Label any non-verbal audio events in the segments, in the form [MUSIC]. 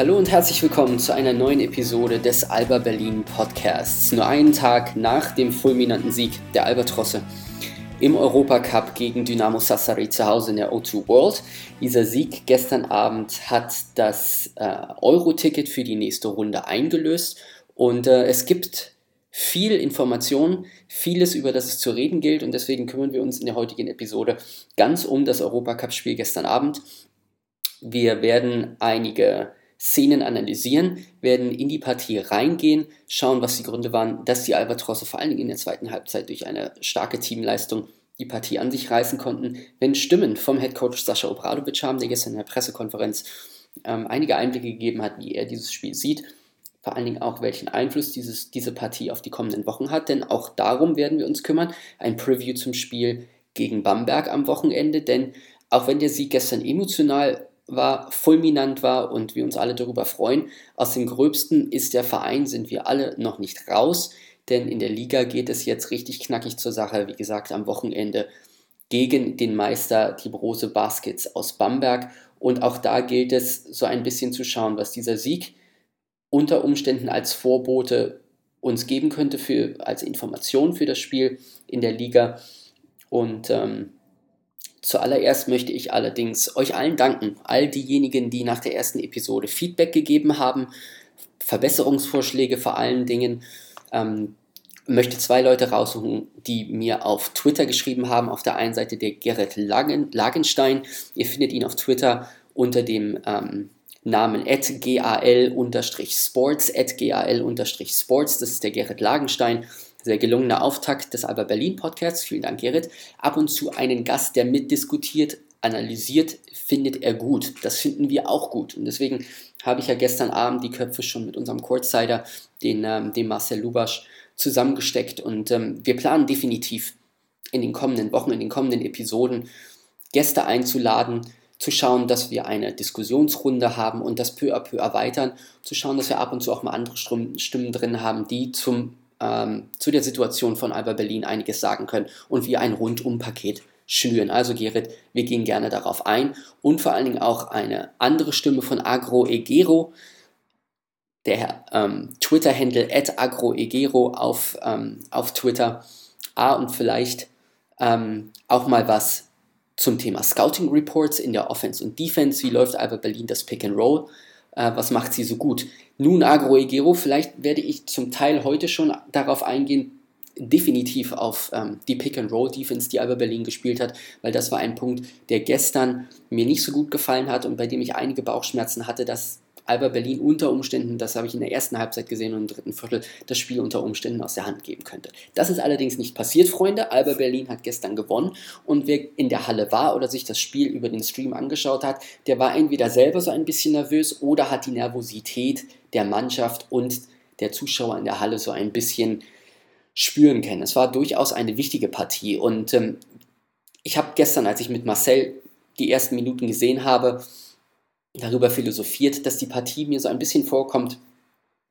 Hallo und herzlich willkommen zu einer neuen Episode des Alba Berlin Podcasts. Nur einen Tag nach dem fulminanten Sieg der Albatrosse im Europacup gegen Dynamo Sassari zu Hause in der O2 World. Dieser Sieg gestern Abend hat das äh, Euro-Ticket für die nächste Runde eingelöst und äh, es gibt viel Information, vieles, über das es zu reden gilt und deswegen kümmern wir uns in der heutigen Episode ganz um das Europacup-Spiel gestern Abend. Wir werden einige Szenen analysieren, werden in die Partie reingehen, schauen, was die Gründe waren, dass die Albatrosse vor allen Dingen in der zweiten Halbzeit durch eine starke Teamleistung die Partie an sich reißen konnten. Wenn Stimmen vom Headcoach Sascha Obradovic haben, der gestern in der Pressekonferenz ähm, einige Einblicke gegeben hat, wie er dieses Spiel sieht, vor allen Dingen auch, welchen Einfluss dieses, diese Partie auf die kommenden Wochen hat, denn auch darum werden wir uns kümmern. Ein Preview zum Spiel gegen Bamberg am Wochenende, denn auch wenn der Sieg gestern emotional war, fulminant war und wir uns alle darüber freuen. Aus dem Gröbsten ist der Verein, sind wir alle noch nicht raus, denn in der Liga geht es jetzt richtig knackig zur Sache. Wie gesagt, am Wochenende gegen den Meister, die Brose Baskets aus Bamberg. Und auch da gilt es, so ein bisschen zu schauen, was dieser Sieg unter Umständen als Vorbote uns geben könnte, für, als Information für das Spiel in der Liga. Und ähm, Zuallererst möchte ich allerdings euch allen danken, all diejenigen, die nach der ersten Episode Feedback gegeben haben, Verbesserungsvorschläge vor allen Dingen. Ähm, möchte zwei Leute raussuchen, die mir auf Twitter geschrieben haben. Auf der einen Seite der Gerrit Lagen, Lagenstein. Ihr findet ihn auf Twitter unter dem ähm, Namen gal-sports, gal-sports. Das ist der Gerrit Lagenstein sehr gelungener Auftakt des Alba Berlin Podcasts. Vielen Dank, Gerrit. Ab und zu einen Gast, der mitdiskutiert, analysiert, findet er gut. Das finden wir auch gut. Und deswegen habe ich ja gestern Abend die Köpfe schon mit unserem Kurzsider, den, ähm, dem Marcel Lubasch, zusammengesteckt. Und ähm, wir planen definitiv in den kommenden Wochen, in den kommenden Episoden Gäste einzuladen, zu schauen, dass wir eine Diskussionsrunde haben und das peu à peu erweitern, zu schauen, dass wir ab und zu auch mal andere Stimmen drin haben, die zum ähm, zu der Situation von Alba Berlin einiges sagen können und wir ein Rundumpaket schnüren. Also Gerrit, wir gehen gerne darauf ein und vor allen Dingen auch eine andere Stimme von Agro Egero, der ähm, Twitter-Handle agroegero auf, ähm, auf Twitter. Ah, und vielleicht ähm, auch mal was zum Thema Scouting Reports in der Offense und Defense. Wie läuft Alba Berlin das Pick and Roll? Äh, was macht sie so gut? Nun Agroegero, vielleicht werde ich zum Teil heute schon darauf eingehen, definitiv auf ähm, die Pick-and-Roll-Defense, die Alba Berlin gespielt hat, weil das war ein Punkt, der gestern mir nicht so gut gefallen hat und bei dem ich einige Bauchschmerzen hatte, dass Alba Berlin unter Umständen, das habe ich in der ersten Halbzeit gesehen und im dritten Viertel, das Spiel unter Umständen aus der Hand geben könnte. Das ist allerdings nicht passiert, Freunde. Alba Berlin hat gestern gewonnen und wer in der Halle war oder sich das Spiel über den Stream angeschaut hat, der war entweder selber so ein bisschen nervös oder hat die Nervosität der Mannschaft und der Zuschauer in der Halle so ein bisschen spüren können. Es war durchaus eine wichtige Partie und ähm, ich habe gestern, als ich mit Marcel die ersten Minuten gesehen habe, darüber philosophiert, dass die Partie mir so ein bisschen vorkommt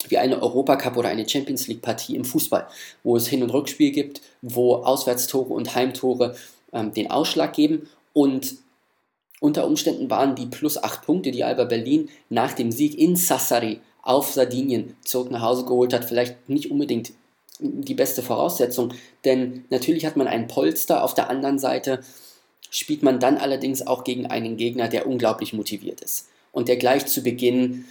wie eine Europacup oder eine Champions League Partie im Fußball, wo es Hin- und Rückspiel gibt, wo Auswärtstore und Heimtore ähm, den Ausschlag geben. Und unter Umständen waren die plus acht Punkte, die Alba Berlin nach dem Sieg in Sassari auf Sardinien zurück nach Hause geholt hat, vielleicht nicht unbedingt die beste Voraussetzung, denn natürlich hat man ein Polster, auf der anderen Seite spielt man dann allerdings auch gegen einen Gegner, der unglaublich motiviert ist und der gleich zu Beginn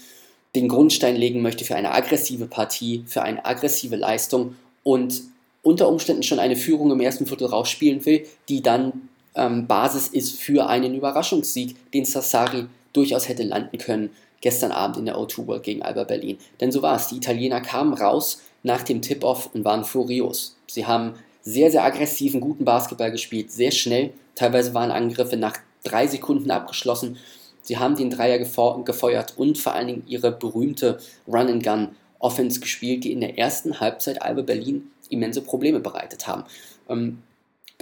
den Grundstein legen möchte für eine aggressive Partie, für eine aggressive Leistung und unter Umständen schon eine Führung im ersten Viertel rausspielen will, die dann ähm, Basis ist für einen Überraschungssieg, den Sassari durchaus hätte landen können gestern Abend in der O2 World gegen Alba Berlin. Denn so war es. Die Italiener kamen raus nach dem Tip-Off und waren furios. Sie haben sehr, sehr aggressiven, guten Basketball gespielt, sehr schnell. Teilweise waren Angriffe nach drei Sekunden abgeschlossen Sie haben den Dreier gefeuert und vor allen Dingen ihre berühmte Run-and-Gun-Offense gespielt, die in der ersten Halbzeit Alba Berlin immense Probleme bereitet haben. Ähm,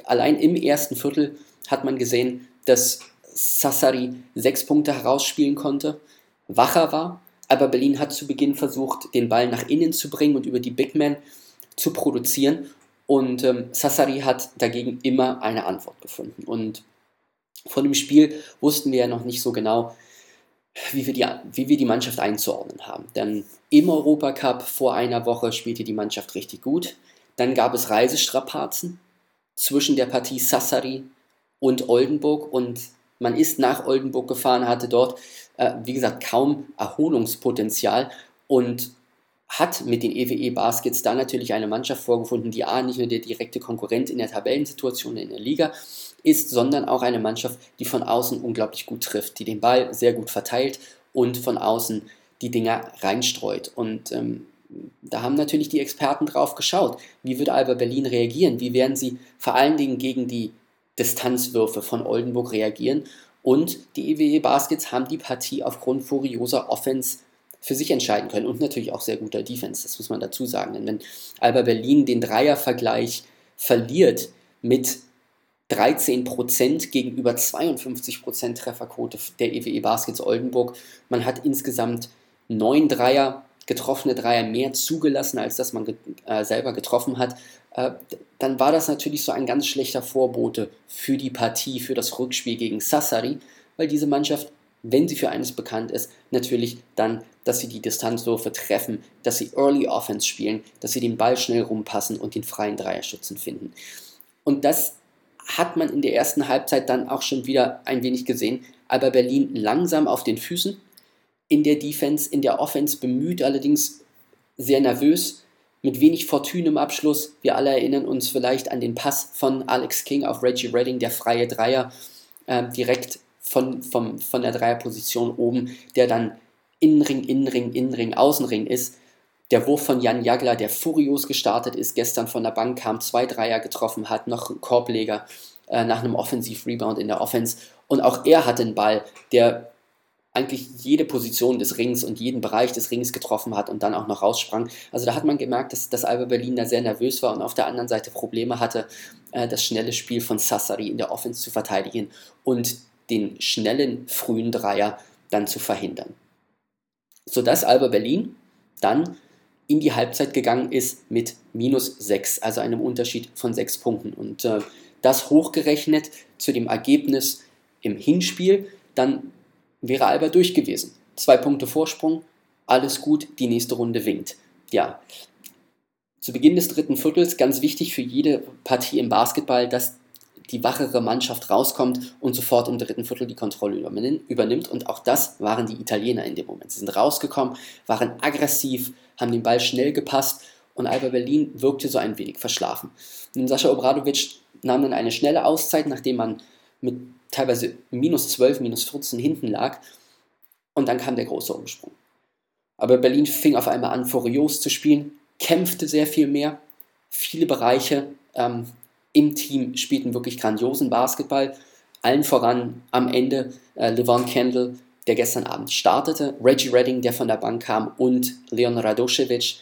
allein im ersten Viertel hat man gesehen, dass Sassari sechs Punkte herausspielen konnte, wacher war, aber Berlin hat zu Beginn versucht, den Ball nach innen zu bringen und über die Big Men zu produzieren. Und ähm, Sassari hat dagegen immer eine Antwort gefunden. Und von dem Spiel wussten wir ja noch nicht so genau, wie wir, die, wie wir die Mannschaft einzuordnen haben. Denn im Europacup vor einer Woche spielte die Mannschaft richtig gut. Dann gab es Reisestrapazen zwischen der Partie Sassari und Oldenburg und man ist nach Oldenburg gefahren, hatte dort, äh, wie gesagt, kaum Erholungspotenzial und hat mit den EWE Baskets da natürlich eine Mannschaft vorgefunden, die A, nicht nur der direkte Konkurrent in der Tabellensituation in der Liga ist, sondern auch eine Mannschaft, die von außen unglaublich gut trifft, die den Ball sehr gut verteilt und von außen die Dinger reinstreut. Und ähm, da haben natürlich die Experten drauf geschaut. Wie wird Alba Berlin reagieren? Wie werden sie vor allen Dingen gegen die Distanzwürfe von Oldenburg reagieren? Und die EWE Baskets haben die Partie aufgrund furioser Offense für sich entscheiden können und natürlich auch sehr guter Defense, das muss man dazu sagen. Denn wenn Alba Berlin den Dreiervergleich verliert mit 13% gegenüber 52% Trefferquote der EWE e Baskets Oldenburg, man hat insgesamt neun Dreier, getroffene Dreier mehr zugelassen, als dass man get äh, selber getroffen hat, äh, dann war das natürlich so ein ganz schlechter Vorbote für die Partie, für das Rückspiel gegen Sassari, weil diese Mannschaft wenn sie für eines bekannt ist, natürlich dann, dass sie die Distanzwürfe treffen, dass sie Early Offense spielen, dass sie den Ball schnell rumpassen und den freien Dreierschützen finden. Und das hat man in der ersten Halbzeit dann auch schon wieder ein wenig gesehen, aber Berlin langsam auf den Füßen, in der Defense, in der Offense bemüht, allerdings sehr nervös, mit wenig Fortune im Abschluss. Wir alle erinnern uns vielleicht an den Pass von Alex King auf Reggie Redding, der freie Dreier äh, direkt von, vom, von der Dreierposition oben, der dann Innenring, Innenring, Innenring, Außenring ist. Der Wurf von Jan Jagler, der furios gestartet ist, gestern von der Bank kam, zwei Dreier getroffen hat, noch einen Korbleger äh, nach einem Offensiv-Rebound in der Offense. Und auch er hatte einen Ball, der eigentlich jede Position des Rings und jeden Bereich des Rings getroffen hat und dann auch noch raussprang. Also da hat man gemerkt, dass, dass Alba Berlin da sehr nervös war und auf der anderen Seite Probleme hatte, äh, das schnelle Spiel von Sassari in der Offense zu verteidigen und den schnellen frühen Dreier dann zu verhindern. Sodass Alba Berlin dann in die Halbzeit gegangen ist mit minus 6, also einem Unterschied von 6 Punkten. Und äh, das hochgerechnet zu dem Ergebnis im Hinspiel, dann wäre Alba durch gewesen. Zwei Punkte Vorsprung, alles gut, die nächste Runde winkt. Ja, zu Beginn des dritten Viertels ganz wichtig für jede Partie im Basketball, dass die wachere Mannschaft rauskommt und sofort im dritten Viertel die Kontrolle übernimmt. Und auch das waren die Italiener in dem Moment. Sie sind rausgekommen, waren aggressiv, haben den Ball schnell gepasst und Alba Berlin wirkte so ein wenig verschlafen. Und Sascha Obradovic nahm dann eine schnelle Auszeit, nachdem man mit teilweise minus 12, minus 14 hinten lag. Und dann kam der große Umsprung. Aber Berlin fing auf einmal an, furios zu spielen, kämpfte sehr viel mehr, viele Bereiche ähm, im Team spielten wirklich grandiosen Basketball. Allen voran am Ende äh, Levon Kendall, der gestern Abend startete, Reggie Redding, der von der Bank kam und Leon Radosevic,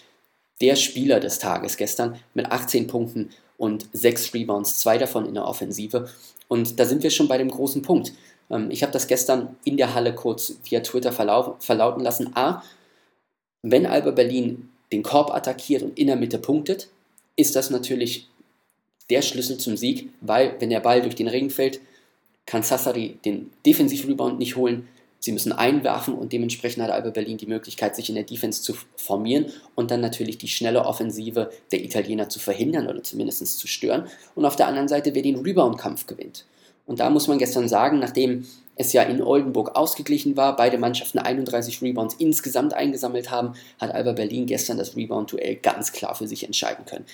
der Spieler des Tages gestern mit 18 Punkten und 6 Rebounds, zwei davon in der Offensive. Und da sind wir schon bei dem großen Punkt. Ähm, ich habe das gestern in der Halle kurz via Twitter verlauten lassen. A, wenn Alba Berlin den Korb attackiert und in der Mitte punktet, ist das natürlich der Schlüssel zum Sieg, weil wenn der Ball durch den Ring fällt, kann Sassari den Defensiv-Rebound nicht holen. Sie müssen einwerfen und dementsprechend hat Alba Berlin die Möglichkeit, sich in der Defense zu formieren und dann natürlich die schnelle Offensive der Italiener zu verhindern oder zumindest zu stören. Und auf der anderen Seite, wer den Rebound-Kampf gewinnt. Und da muss man gestern sagen, nachdem es ja in Oldenburg ausgeglichen war, beide Mannschaften 31 Rebounds insgesamt eingesammelt haben, hat Alba Berlin gestern das Rebound-Duell ganz klar für sich entscheiden können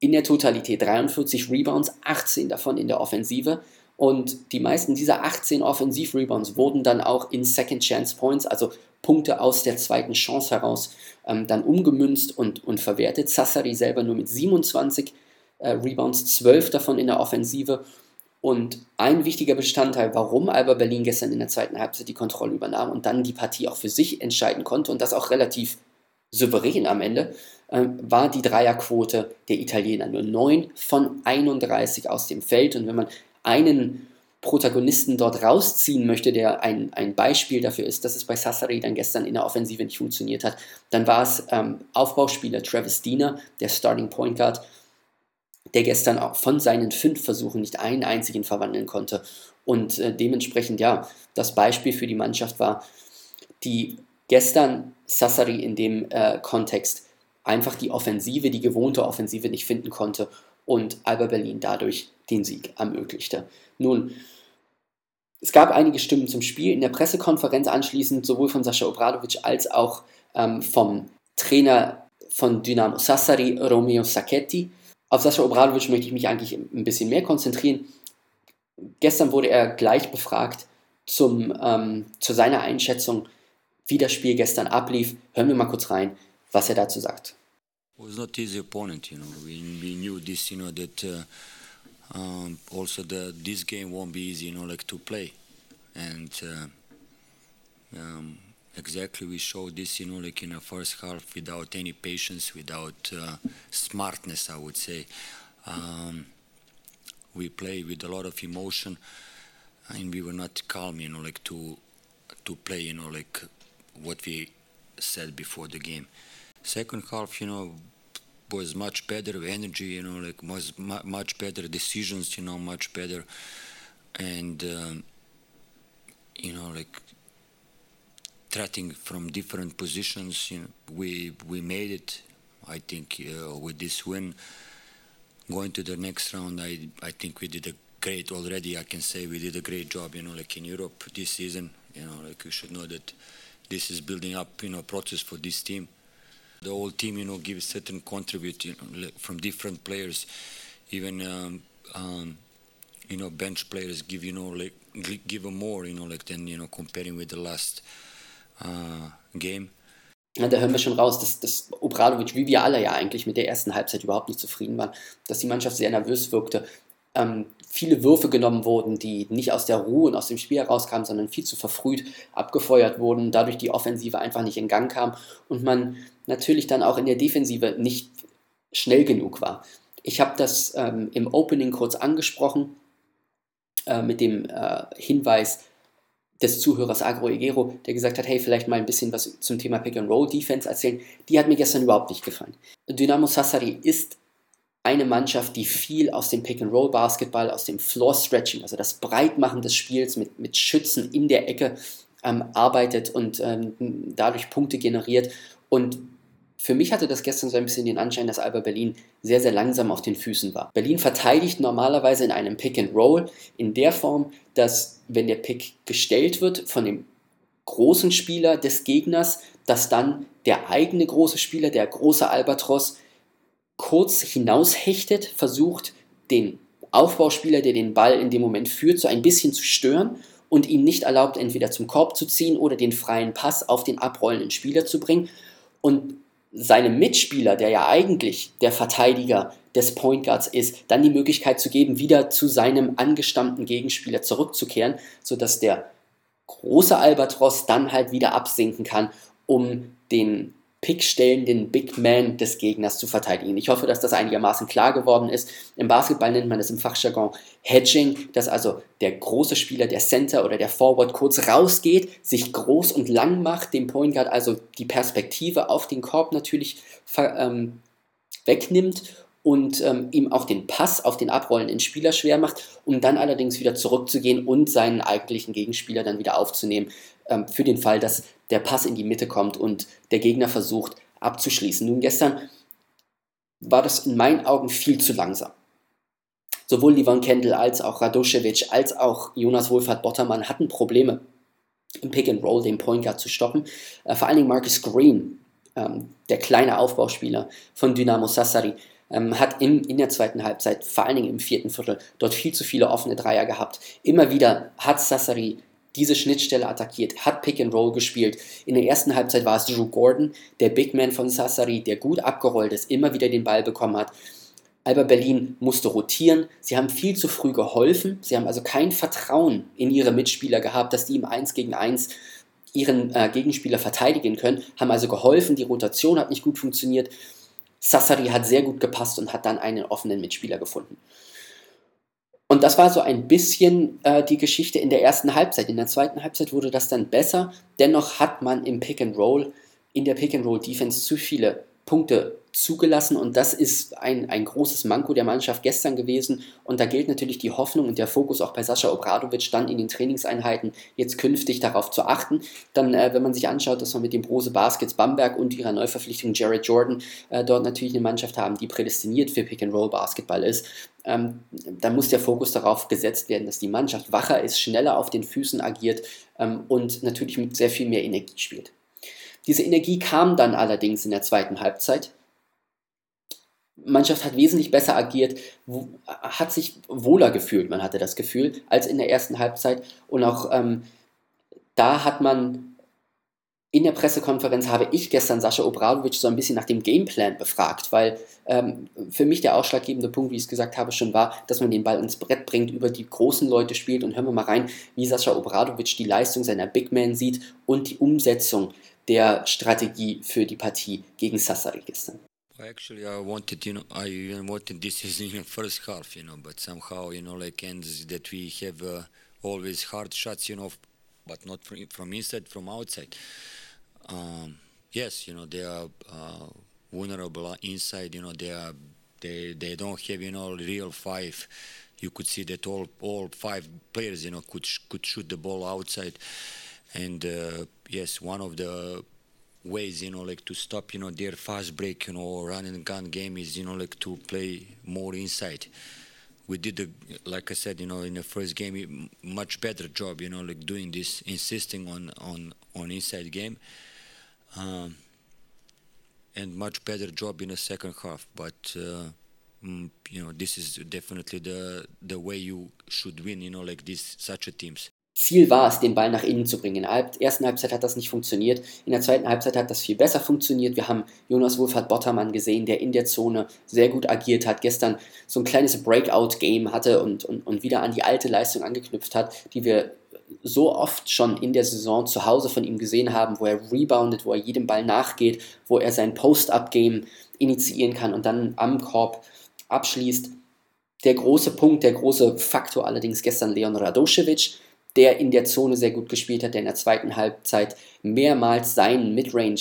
in der Totalität 43 Rebounds, 18 davon in der Offensive. Und die meisten dieser 18 Offensiv-Rebounds wurden dann auch in Second Chance Points, also Punkte aus der zweiten Chance heraus, ähm, dann umgemünzt und, und verwertet. Sassari selber nur mit 27 äh, Rebounds, 12 davon in der Offensive. Und ein wichtiger Bestandteil, warum Alba Berlin gestern in der zweiten Halbzeit die Kontrolle übernahm und dann die Partie auch für sich entscheiden konnte und das auch relativ souverän am Ende, äh, war die Dreierquote der Italiener. Nur 9 von 31 aus dem Feld. Und wenn man einen Protagonisten dort rausziehen möchte, der ein, ein Beispiel dafür ist, dass es bei Sassari dann gestern in der Offensive nicht funktioniert hat, dann war es ähm, Aufbauspieler Travis Diener, der Starting Point Guard, der gestern auch von seinen fünf Versuchen nicht einen einzigen verwandeln konnte. Und äh, dementsprechend, ja, das Beispiel für die Mannschaft war, die gestern Sassari in dem äh, Kontext einfach die Offensive, die gewohnte Offensive nicht finden konnte und Alba Berlin dadurch den Sieg ermöglichte. Nun, es gab einige Stimmen zum Spiel in der Pressekonferenz anschließend, sowohl von Sascha Obradovic als auch ähm, vom Trainer von Dynamo Sassari, Romeo Sacchetti. Auf Sascha Obradovic möchte ich mich eigentlich ein bisschen mehr konzentrieren. Gestern wurde er gleich befragt zum, ähm, zu seiner Einschätzung, wie das Spiel gestern ablief. Hören wir mal kurz rein, was er dazu sagt. It was not easy opponent, you know. We, we knew this, you know, that uh, um, also the this game won't be easy, you know, like to play, and uh, um, exactly we showed this, you know, like in the first half without any patience, without uh, smartness, I would say. Um, we played with a lot of emotion, and we were not calm, you know, like to to play, you know, like what we said before the game. Second half, you know, was much better energy, you know, like was much better decisions, you know, much better, and um, you know, like threatening from different positions. You know, we we made it. I think uh, with this win, going to the next round, I I think we did a great already. I can say we did a great job. You know, like in Europe this season. You know, like you should know that this is building up. You know, process for this team. The whole team, you know, gives certain contribute you know, from different players. Even um, um, you know, bench players give you know like give a more, you know, like than you know comparing with the last uh, game. Ja, da hören wir schon raus, dass, dass Obradovic, wie wir alle ja eigentlich mit der ersten Halbzeit überhaupt nicht zufrieden waren, dass die Mannschaft sehr nervös wirkte, ähm, viele Würfe genommen wurden, die nicht aus der Ruhe und aus dem Spiel herauskamen, sondern viel zu verfrüht abgefeuert wurden, dadurch die Offensive einfach nicht in Gang kam und man natürlich dann auch in der Defensive nicht schnell genug war. Ich habe das ähm, im Opening kurz angesprochen äh, mit dem äh, Hinweis, des Zuhörers Agro Egero, der gesagt hat, hey, vielleicht mal ein bisschen was zum Thema Pick-and-Roll-Defense erzählen. Die hat mir gestern überhaupt nicht gefallen. Dynamo Sassari ist eine Mannschaft, die viel aus dem Pick-and-Roll-Basketball, aus dem Floor-Stretching, also das Breitmachen des Spiels mit, mit Schützen in der Ecke ähm, arbeitet und ähm, dadurch Punkte generiert. Und für mich hatte das gestern so ein bisschen den Anschein, dass Alba Berlin sehr, sehr langsam auf den Füßen war. Berlin verteidigt normalerweise in einem Pick and Roll in der Form, dass wenn der Pick gestellt wird von dem großen Spieler des Gegners, dass dann der eigene große Spieler, der große Albatros, kurz hinaushechtet, versucht, den Aufbauspieler, der den Ball in dem Moment führt, so ein bisschen zu stören und ihm nicht erlaubt, entweder zum Korb zu ziehen oder den freien Pass auf den abrollenden Spieler zu bringen. Und seinem Mitspieler, der ja eigentlich der Verteidiger des Point Guards ist, dann die Möglichkeit zu geben, wieder zu seinem angestammten Gegenspieler zurückzukehren, sodass der große Albatros dann halt wieder absinken kann, um den pickstellenden Big Man des Gegners zu verteidigen. Ich hoffe, dass das einigermaßen klar geworden ist. Im Basketball nennt man das im Fachjargon Hedging, dass also der große Spieler, der Center oder der Forward kurz rausgeht, sich groß und lang macht, dem Point Guard also die Perspektive auf den Korb natürlich ähm, wegnimmt und ähm, ihm auch den Pass auf den abrollenden Spieler schwer macht, um dann allerdings wieder zurückzugehen und seinen eigentlichen Gegenspieler dann wieder aufzunehmen, ähm, für den Fall, dass der Pass in die Mitte kommt und der Gegner versucht abzuschließen. Nun, gestern war das in meinen Augen viel zu langsam. Sowohl Livan Kendall als auch Radoschewitsch als auch Jonas Wohlfahrt Bottermann hatten Probleme im Pick and Roll den Point Guard zu stoppen. Äh, vor allen Dingen Marcus Green, ähm, der kleine Aufbauspieler von Dynamo Sassari, ähm, hat in, in der zweiten Halbzeit, vor allen Dingen im vierten Viertel, dort viel zu viele offene Dreier gehabt. Immer wieder hat Sassari diese Schnittstelle attackiert, hat Pick and Roll gespielt. In der ersten Halbzeit war es Drew Gordon, der Big Man von Sassari, der gut abgerollt ist, immer wieder den Ball bekommen hat. Alba Berlin musste rotieren. Sie haben viel zu früh geholfen. Sie haben also kein Vertrauen in ihre Mitspieler gehabt, dass die im 1 gegen 1 ihren äh, Gegenspieler verteidigen können. Haben also geholfen. Die Rotation hat nicht gut funktioniert. Sassari hat sehr gut gepasst und hat dann einen offenen Mitspieler gefunden. Und das war so ein bisschen äh, die Geschichte in der ersten Halbzeit. In der zweiten Halbzeit wurde das dann besser. Dennoch hat man im Pick and Roll, in der Pick and Roll Defense zu viele Punkte zugelassen und das ist ein, ein großes Manko der Mannschaft gestern gewesen und da gilt natürlich die Hoffnung und der Fokus auch bei Sascha Obradovic dann in den Trainingseinheiten jetzt künftig darauf zu achten. Dann, äh, wenn man sich anschaut, dass wir mit dem Brose Baskets Bamberg und ihrer Neuverpflichtung Jared Jordan äh, dort natürlich eine Mannschaft haben, die prädestiniert für Pick-and-Roll-Basketball ist, ähm, dann muss der Fokus darauf gesetzt werden, dass die Mannschaft wacher ist, schneller auf den Füßen agiert ähm, und natürlich mit sehr viel mehr Energie spielt. Diese Energie kam dann allerdings in der zweiten Halbzeit. Mannschaft hat wesentlich besser agiert, hat sich wohler gefühlt, man hatte das Gefühl, als in der ersten Halbzeit. Und auch ähm, da hat man in der Pressekonferenz habe ich gestern Sascha Obradovic so ein bisschen nach dem Gameplan befragt, weil ähm, für mich der ausschlaggebende Punkt, wie ich es gesagt habe, schon war, dass man den Ball ins Brett bringt, über die großen Leute spielt und hören wir mal rein, wie Sascha Obradovic die Leistung seiner Big Men sieht und die Umsetzung der Strategie für die Partie gegen Sassari gestern. Actually, I wanted, you know, I even wanted this is [LAUGHS] in the first half, you know, but somehow, you know, like ends that we have uh, always hard shots, you know, but not from, inside, from outside. Um, yes, you know, they are uh, vulnerable inside. You know, they are they they don't have you know real five. You could see that all all five players you know could could shoot the ball outside, and uh, yes, one of the ways you know like to stop you know their fast break you know run and gun game is you know like to play more inside we did the like i said you know in the first game much better job you know like doing this insisting on on on inside game um, and much better job in the second half. But uh, mm, you know, this is definitely the the way you should win. You know, like this such a teams. Ziel war es, den Ball nach innen zu bringen. In der ersten Halbzeit hat das nicht funktioniert. In der zweiten Halbzeit hat das viel besser funktioniert. Wir haben Jonas Wolfhard Bottermann gesehen, der in der Zone sehr gut agiert hat, gestern so ein kleines Breakout-Game hatte und, und, und wieder an die alte Leistung angeknüpft hat, die wir so oft schon in der Saison zu Hause von ihm gesehen haben, wo er reboundet, wo er jedem Ball nachgeht, wo er sein Post-Up-Game initiieren kann und dann am Korb abschließt. Der große Punkt, der große Faktor allerdings gestern Leon Radoschewitsch, der in der Zone sehr gut gespielt hat, der in der zweiten Halbzeit mehrmals seinen Midrange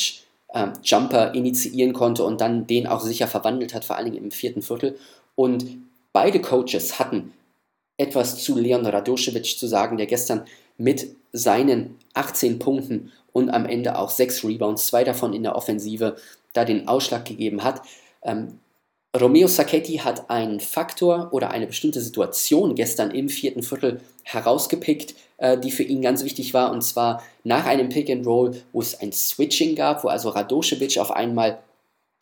ähm, Jumper initiieren konnte und dann den auch sicher verwandelt hat, vor allen Dingen im vierten Viertel. Und beide Coaches hatten etwas zu Leon Radoschewitsch zu sagen, der gestern mit seinen 18 Punkten und am Ende auch 6 Rebounds, zwei davon in der Offensive, da den Ausschlag gegeben hat. Ähm, Romeo Sacchetti hat einen Faktor oder eine bestimmte Situation gestern im vierten Viertel herausgepickt, äh, die für ihn ganz wichtig war, und zwar nach einem Pick and Roll, wo es ein Switching gab, wo also Radoschewitsch auf einmal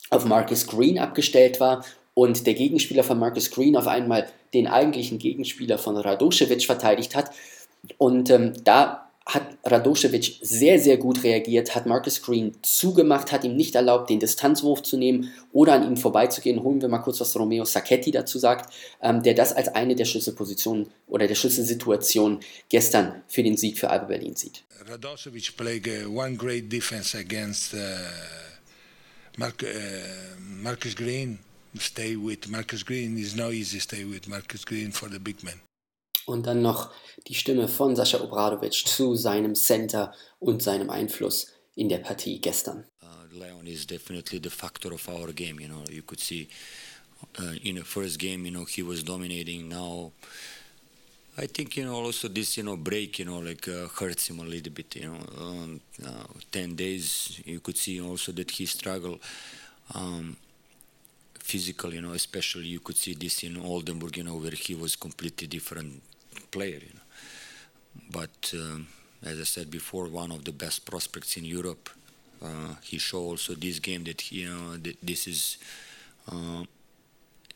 auf Marcus Green abgestellt war und der Gegenspieler von Marcus Green auf einmal den eigentlichen Gegenspieler von Radoschewitsch verteidigt hat. Und ähm, da hat Radoschewitsch sehr, sehr gut reagiert, hat Marcus Green zugemacht, hat ihm nicht erlaubt, den Distanzwurf zu nehmen oder an ihm vorbeizugehen. Holen wir mal kurz, was Romeo Sacchetti dazu sagt, ähm, der das als eine der Schlüsselpositionen oder der Schlüsselsituationen gestern für den Sieg für Alba Berlin sieht. Radoschewitsch played uh, one great defense against uh, Mark, uh, Marcus Green stay with Marcus Green is no easy stay with Marcus Green for the big man. Und dann noch die Stimme von Sascha Obradovic zu seinem Center und seinem Einfluss in der Partie gestern. Uh, Leon is definitely the factor of our game. You know, you could see uh, in the first game, you know, he was dominating. Now, I think you know also this you know break you know like uh, hurts him a little bit. You know, um, uh, ten days you could see also that he struggled. Um, physical, you know, especially you could see this in Oldenburg, you know, where he was completely different player, you know. But um, as I said before, one of the best prospects in Europe. Uh, he showed also this game that you know that this is uh,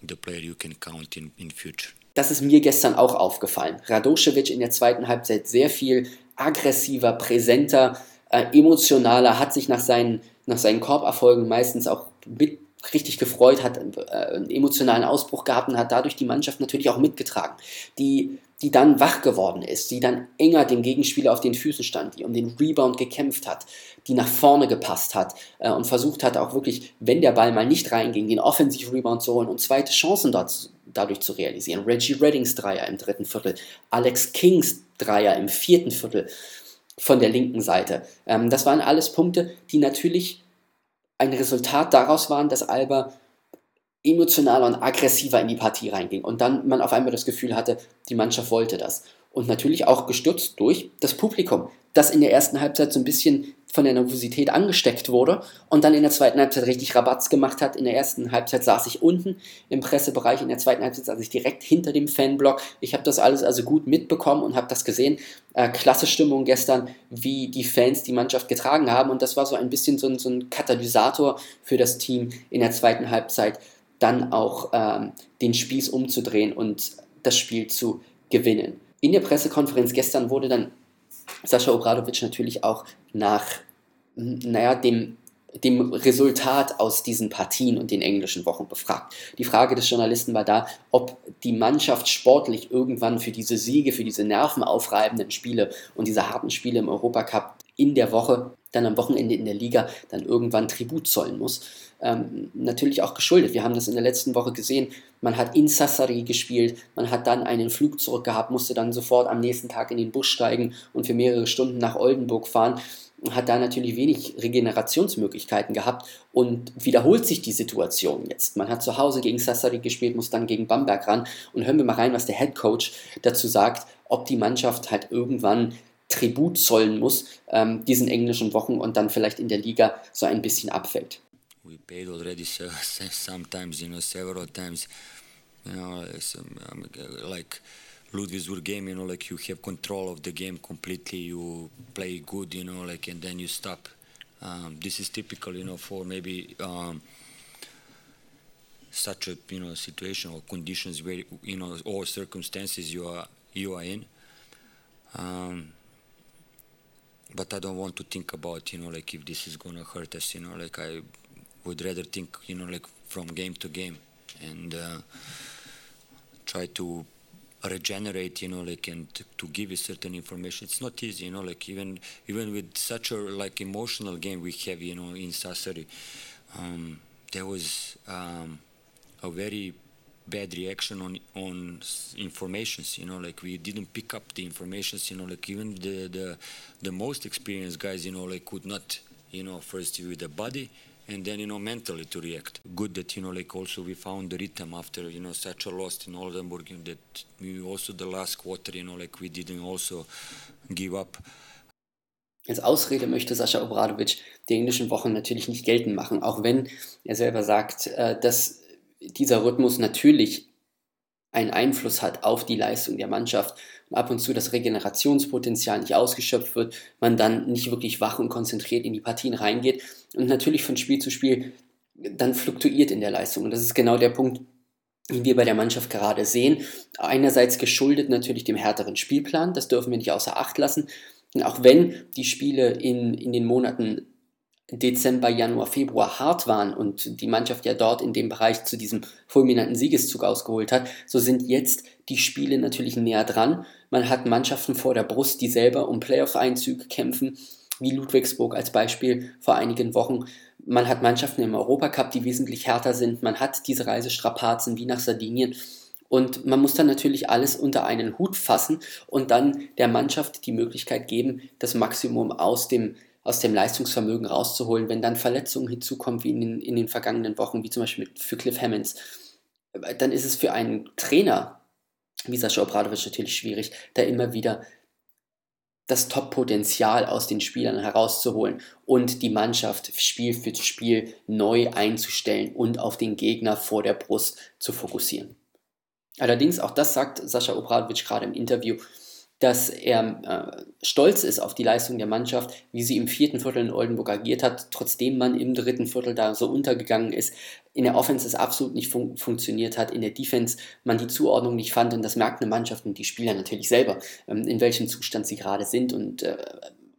the player you can count in in future. Das ist mir gestern auch aufgefallen. Radoschewitsch in der zweiten Halbzeit sehr viel aggressiver, präsenter, äh, emotionaler, hat sich nach seinen, nach seinen Korberfolgen meistens auch mit richtig gefreut, hat äh, einen emotionalen Ausbruch gehabt und hat dadurch die Mannschaft natürlich auch mitgetragen, die, die dann wach geworden ist, die dann enger dem Gegenspieler auf den Füßen stand, die um den Rebound gekämpft hat, die nach vorne gepasst hat äh, und versucht hat auch wirklich, wenn der Ball mal nicht reinging, den Offensiv-Rebound zu holen und zweite Chancen dort, dadurch zu realisieren. Reggie Reddings Dreier im dritten Viertel, Alex Kings Dreier im vierten Viertel von der linken Seite. Ähm, das waren alles Punkte, die natürlich ein Resultat daraus waren, dass Alba emotionaler und aggressiver in die Partie reinging und dann man auf einmal das Gefühl hatte, die Mannschaft wollte das. Und natürlich auch gestützt durch das Publikum, das in der ersten Halbzeit so ein bisschen von der Nervosität angesteckt wurde und dann in der zweiten Halbzeit richtig Rabatz gemacht hat. In der ersten Halbzeit saß ich unten im Pressebereich, in der zweiten Halbzeit saß ich direkt hinter dem Fanblock. Ich habe das alles also gut mitbekommen und habe das gesehen. Äh, klasse Stimmung gestern, wie die Fans die Mannschaft getragen haben und das war so ein bisschen so ein, so ein Katalysator für das Team in der zweiten Halbzeit, dann auch ähm, den Spieß umzudrehen und das Spiel zu gewinnen. In der Pressekonferenz gestern wurde dann Sascha Obradovic natürlich auch nach, naja, dem, dem Resultat aus diesen Partien und den englischen Wochen befragt. Die Frage des Journalisten war da, ob die Mannschaft sportlich irgendwann für diese Siege, für diese nervenaufreibenden Spiele und diese harten Spiele im Europacup in der Woche, dann am Wochenende in der Liga, dann irgendwann Tribut zollen muss. Ähm, natürlich auch geschuldet. Wir haben das in der letzten Woche gesehen. Man hat in Sassari gespielt, man hat dann einen Flug zurück gehabt, musste dann sofort am nächsten Tag in den Bus steigen und für mehrere Stunden nach Oldenburg fahren. Hat da natürlich wenig Regenerationsmöglichkeiten gehabt und wiederholt sich die Situation jetzt. Man hat zu Hause gegen Sassari gespielt, muss dann gegen Bamberg ran und hören wir mal rein, was der Head Coach dazu sagt, ob die Mannschaft halt irgendwann Tribut zollen muss, ähm, diesen englischen Wochen und dann vielleicht in der Liga so ein bisschen abfällt. We paid already sometimes, you know, several times, you know, some, um, like Ludwigsburg game, you know, like you have control of the game completely, you play good, you know, like, and then you stop. Um, this is typical, you know, for maybe um, such a you know situation or conditions where you know or circumstances you are you are in. Um, but I don't want to think about you know like if this is gonna hurt us you know like I would rather think you know like from game to game and uh, try to regenerate you know like and to, give you certain information. It's not easy you know like even even with such a like emotional game we have you know in Sassari um, there was um, a very bad reaction on on informations you know like we didn't pick up the informations you know like even the the the most experienced guys you know like could not you know first with the body and then you know mentally to react. Good that you know like also we found the rhythm after you know such a loss in Oldenburg that we also the last quarter you know like we didn't also give up. Als Ausrede möchte Sascha Obradovic die englischen Wochen natürlich nicht geltend machen, auch wenn er selber sagt, äh, dass dieser Rhythmus natürlich einen Einfluss hat auf die Leistung der Mannschaft und ab und zu das Regenerationspotenzial nicht ausgeschöpft wird, man dann nicht wirklich wach und konzentriert in die Partien reingeht und natürlich von Spiel zu Spiel dann fluktuiert in der Leistung. Und das ist genau der Punkt, den wir bei der Mannschaft gerade sehen. Einerseits geschuldet natürlich dem härteren Spielplan, das dürfen wir nicht außer Acht lassen. Und auch wenn die Spiele in, in den Monaten Dezember, Januar, Februar hart waren und die Mannschaft ja dort in dem Bereich zu diesem fulminanten Siegeszug ausgeholt hat, so sind jetzt die Spiele natürlich näher dran. Man hat Mannschaften vor der Brust, die selber um Playoff-Einzüge kämpfen, wie Ludwigsburg als Beispiel vor einigen Wochen. Man hat Mannschaften im Europacup, die wesentlich härter sind. Man hat diese Reisestrapazen wie nach Sardinien. Und man muss dann natürlich alles unter einen Hut fassen und dann der Mannschaft die Möglichkeit geben, das Maximum aus dem aus dem Leistungsvermögen rauszuholen, wenn dann Verletzungen hinzukommen, wie in den, in den vergangenen Wochen, wie zum Beispiel für Cliff Hammonds, dann ist es für einen Trainer wie Sascha Obradovic natürlich schwierig, da immer wieder das Top-Potenzial aus den Spielern herauszuholen und die Mannschaft Spiel für Spiel neu einzustellen und auf den Gegner vor der Brust zu fokussieren. Allerdings, auch das sagt Sascha Obradovic gerade im Interview, dass er äh, stolz ist auf die Leistung der Mannschaft, wie sie im vierten Viertel in Oldenburg agiert hat, trotzdem man im dritten Viertel da so untergegangen ist. In der Offense es absolut nicht fun funktioniert hat, in der Defense man die Zuordnung nicht fand und das merkt eine Mannschaft und die Spieler natürlich selber, ähm, in welchem Zustand sie gerade sind und äh,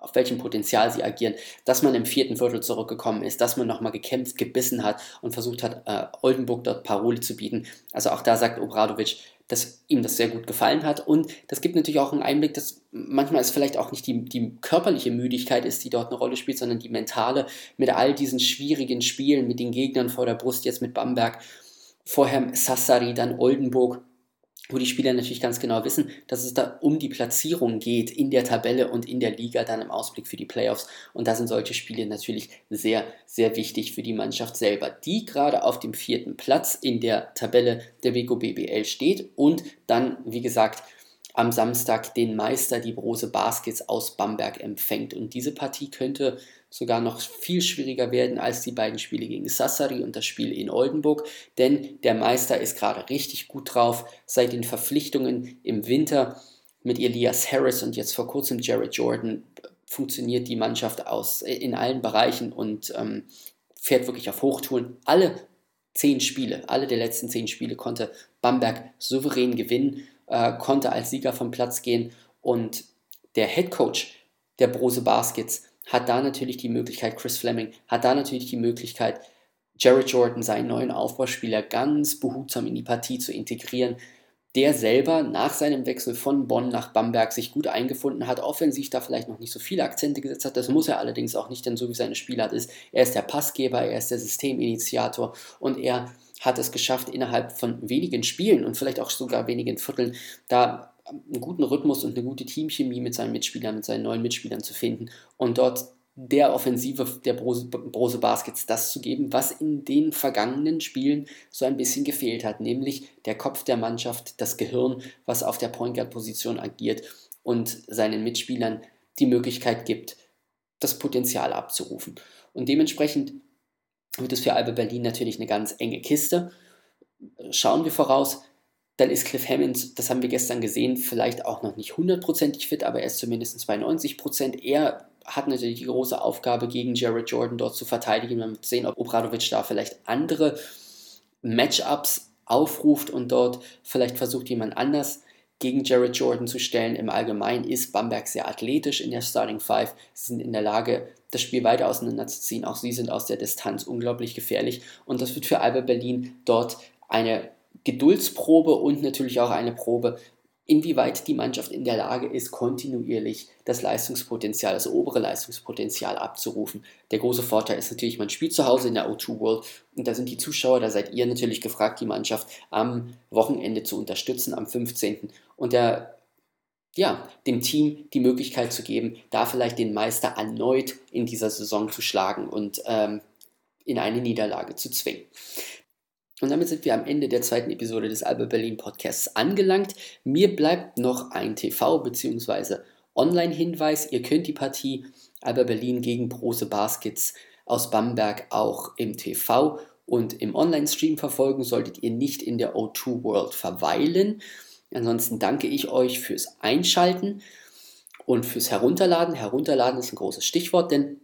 auf welchem Potenzial sie agieren, dass man im vierten Viertel zurückgekommen ist, dass man nochmal gekämpft, gebissen hat und versucht hat, äh, Oldenburg dort Parole zu bieten. Also auch da sagt Obradovic, dass ihm das sehr gut gefallen hat. Und das gibt natürlich auch einen Einblick, dass manchmal es vielleicht auch nicht die, die körperliche Müdigkeit ist, die dort eine Rolle spielt, sondern die mentale mit all diesen schwierigen Spielen, mit den Gegnern vor der Brust, jetzt mit Bamberg, vorher Sassari, dann Oldenburg. Wo die Spieler natürlich ganz genau wissen, dass es da um die Platzierung geht in der Tabelle und in der Liga dann im Ausblick für die Playoffs. Und da sind solche Spiele natürlich sehr, sehr wichtig für die Mannschaft selber, die gerade auf dem vierten Platz in der Tabelle der Beko BBL steht und dann, wie gesagt, am Samstag den Meister, die Brose Baskets aus Bamberg empfängt. Und diese Partie könnte sogar noch viel schwieriger werden als die beiden Spiele gegen Sassari und das Spiel in Oldenburg, denn der Meister ist gerade richtig gut drauf. Seit den Verpflichtungen im Winter mit Elias Harris und jetzt vor kurzem Jared Jordan funktioniert die Mannschaft aus äh, in allen Bereichen und ähm, fährt wirklich auf Hochtouren. Alle zehn Spiele, alle der letzten zehn Spiele konnte Bamberg souverän gewinnen, äh, konnte als Sieger vom Platz gehen und der Head Coach der Brose Baskets hat da natürlich die Möglichkeit, Chris Fleming hat da natürlich die Möglichkeit, Jared Jordan, seinen neuen Aufbauspieler, ganz behutsam in die Partie zu integrieren, der selber nach seinem Wechsel von Bonn nach Bamberg sich gut eingefunden hat, offensiv da vielleicht noch nicht so viele Akzente gesetzt hat. Das muss er allerdings auch nicht, denn so wie seine Spielart ist, er ist der Passgeber, er ist der Systeminitiator und er hat es geschafft, innerhalb von wenigen Spielen und vielleicht auch sogar wenigen Vierteln da einen guten Rhythmus und eine gute Teamchemie mit seinen Mitspielern, mit seinen neuen Mitspielern zu finden und dort der Offensive der Brose, Baskets das zu geben, was in den vergangenen Spielen so ein bisschen gefehlt hat, nämlich der Kopf der Mannschaft, das Gehirn, was auf der Point Guard Position agiert und seinen Mitspielern die Möglichkeit gibt, das Potenzial abzurufen. Und dementsprechend wird es für Alba Berlin natürlich eine ganz enge Kiste. Schauen wir voraus, dann ist Cliff Hammond, das haben wir gestern gesehen, vielleicht auch noch nicht hundertprozentig fit, aber er ist zumindest bei 90 Prozent. Er hat natürlich die große Aufgabe, gegen Jared Jordan dort zu verteidigen. Man wird sehen, ob Obradovic da vielleicht andere Matchups aufruft und dort vielleicht versucht, jemand anders gegen Jared Jordan zu stellen. Im Allgemeinen ist Bamberg sehr athletisch in der Starting Five. Sie sind in der Lage, das Spiel weiter auseinanderzuziehen. Auch sie sind aus der Distanz unglaublich gefährlich. Und das wird für Alba Berlin dort eine Geduldsprobe und natürlich auch eine Probe, inwieweit die Mannschaft in der Lage ist, kontinuierlich das Leistungspotenzial, das obere Leistungspotenzial abzurufen. Der große Vorteil ist natürlich, man spielt zu Hause in der O2 World und da sind die Zuschauer, da seid ihr natürlich gefragt, die Mannschaft am Wochenende zu unterstützen, am 15. und der ja, dem Team die Möglichkeit zu geben, da vielleicht den Meister erneut in dieser Saison zu schlagen und ähm, in eine Niederlage zu zwingen. Und damit sind wir am Ende der zweiten Episode des Alba Berlin Podcasts angelangt. Mir bleibt noch ein TV- bzw. Online-Hinweis. Ihr könnt die Partie Alba Berlin gegen Brose Baskets aus Bamberg auch im TV und im Online-Stream verfolgen, solltet ihr nicht in der O2 World verweilen. Ansonsten danke ich euch fürs Einschalten und fürs Herunterladen. Herunterladen ist ein großes Stichwort, denn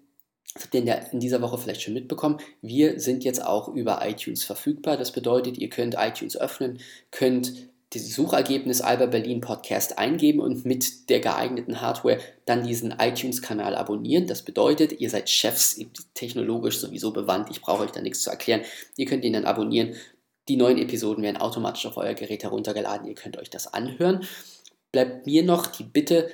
das habt ihr in dieser Woche vielleicht schon mitbekommen. Wir sind jetzt auch über iTunes verfügbar. Das bedeutet, ihr könnt iTunes öffnen, könnt das Suchergebnis Alba Berlin Podcast eingeben und mit der geeigneten Hardware dann diesen iTunes-Kanal abonnieren. Das bedeutet, ihr seid Chefs, technologisch sowieso bewandt. Ich brauche euch da nichts zu erklären. Ihr könnt ihn dann abonnieren. Die neuen Episoden werden automatisch auf euer Gerät heruntergeladen. Ihr könnt euch das anhören. Bleibt mir noch die Bitte,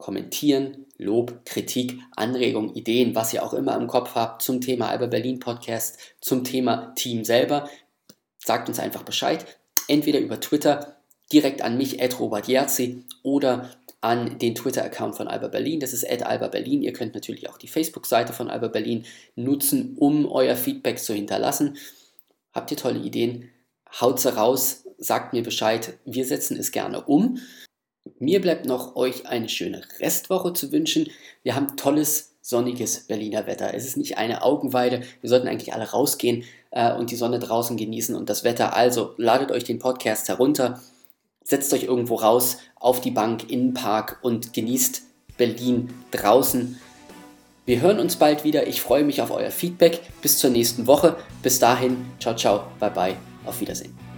kommentieren, Lob, Kritik, Anregungen, Ideen, was ihr auch immer im Kopf habt zum Thema Alba Berlin Podcast, zum Thema Team selber. Sagt uns einfach Bescheid. Entweder über Twitter direkt an mich, Robert Jerzi, oder an den Twitter-Account von Alba Berlin. Das ist Alba Berlin. Ihr könnt natürlich auch die Facebook-Seite von Alba Berlin nutzen, um euer Feedback zu hinterlassen. Habt ihr tolle Ideen? Haut sie raus, sagt mir Bescheid. Wir setzen es gerne um. Mir bleibt noch euch eine schöne Restwoche zu wünschen. Wir haben tolles, sonniges Berliner Wetter. Es ist nicht eine Augenweide. Wir sollten eigentlich alle rausgehen äh, und die Sonne draußen genießen und das Wetter. Also ladet euch den Podcast herunter, setzt euch irgendwo raus auf die Bank in den Park und genießt Berlin draußen. Wir hören uns bald wieder. Ich freue mich auf euer Feedback. Bis zur nächsten Woche. Bis dahin, ciao, ciao, bye, bye. Auf Wiedersehen.